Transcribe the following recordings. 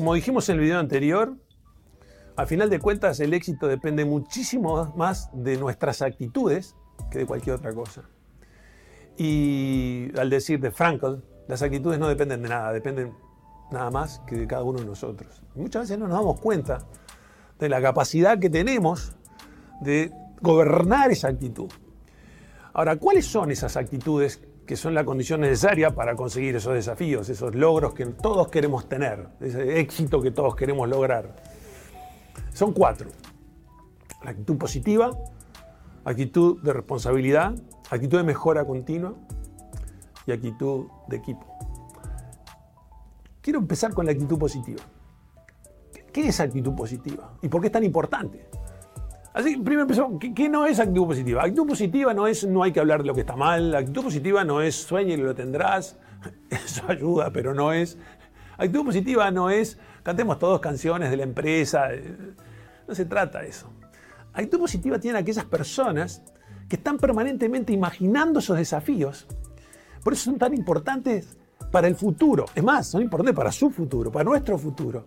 Como dijimos en el video anterior, al final de cuentas el éxito depende muchísimo más de nuestras actitudes que de cualquier otra cosa. Y al decir de Frankl, las actitudes no dependen de nada, dependen nada más que de cada uno de nosotros. muchas veces no nos damos cuenta de la capacidad que tenemos de gobernar esa actitud. Ahora, ¿cuáles son esas actitudes que son la condición necesaria para conseguir esos desafíos, esos logros que todos queremos tener, ese éxito que todos queremos lograr? Son cuatro. La actitud positiva, actitud de responsabilidad, actitud de mejora continua y actitud de equipo. Quiero empezar con la actitud positiva. ¿Qué es actitud positiva? ¿Y por qué es tan importante? Así, primero empezó, ¿qué, no es actitud positiva? Actitud positiva no es no hay que hablar de lo que está mal, actitud positiva no es sueña y lo tendrás, eso ayuda, pero no es. Actitud positiva no es cantemos todos canciones de la empresa, no se trata de eso. Actitud positiva tienen aquellas personas que están permanentemente imaginando esos desafíos, por eso son tan importantes para el futuro, es más, son importantes para su futuro, para nuestro futuro.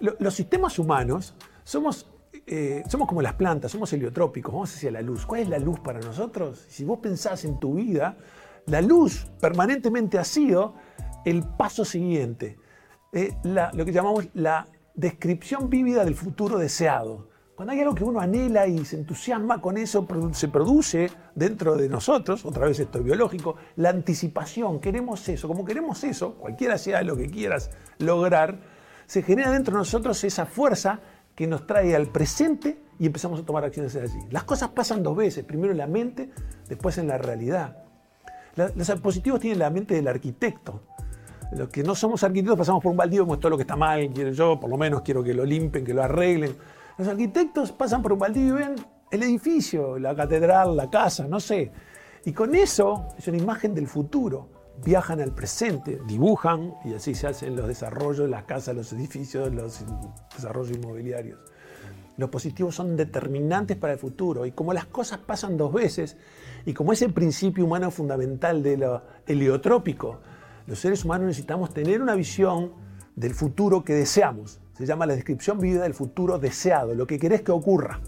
Los sistemas humanos somos eh, somos como las plantas, somos heliotrópicos, vamos hacia la luz. ¿Cuál es la luz para nosotros? Si vos pensás en tu vida, la luz permanentemente ha sido el paso siguiente, eh, lo que llamamos la descripción vívida del futuro deseado. Cuando hay algo que uno anhela y se entusiasma con eso, se produce dentro de nosotros, otra vez esto es biológico, la anticipación, queremos eso, como queremos eso, cualquiera sea lo que quieras lograr, se genera dentro de nosotros esa fuerza que nos trae al presente y empezamos a tomar acciones allí. Las cosas pasan dos veces, primero en la mente, después en la realidad. los positivos tienen la mente del arquitecto. Los que no somos arquitectos pasamos por un baldío, como todo lo que está mal, quiero yo, por lo menos quiero que lo limpen, que lo arreglen. Los arquitectos pasan por un baldío y ven el edificio, la catedral, la casa, no sé. Y con eso es una imagen del futuro viajan al presente, dibujan y así se hacen los desarrollos, las casas, los edificios, los desarrollos inmobiliarios. Los positivos son determinantes para el futuro y como las cosas pasan dos veces y como ese principio humano fundamental de lo heliotrópico, los seres humanos necesitamos tener una visión del futuro que deseamos. Se llama la descripción vívida del futuro deseado, lo que querés que ocurra.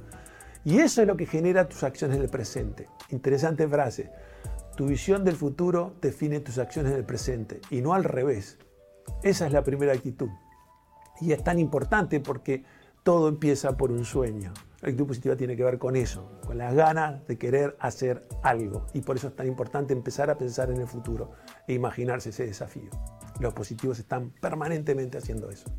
Y eso es lo que genera tus acciones en el presente. Interesante frase. Tu visión del futuro define tus acciones en el presente y no al revés. Esa es la primera actitud. Y es tan importante porque todo empieza por un sueño. La actitud positiva tiene que ver con eso, con las ganas de querer hacer algo. Y por eso es tan importante empezar a pensar en el futuro e imaginarse ese desafío. Los positivos están permanentemente haciendo eso.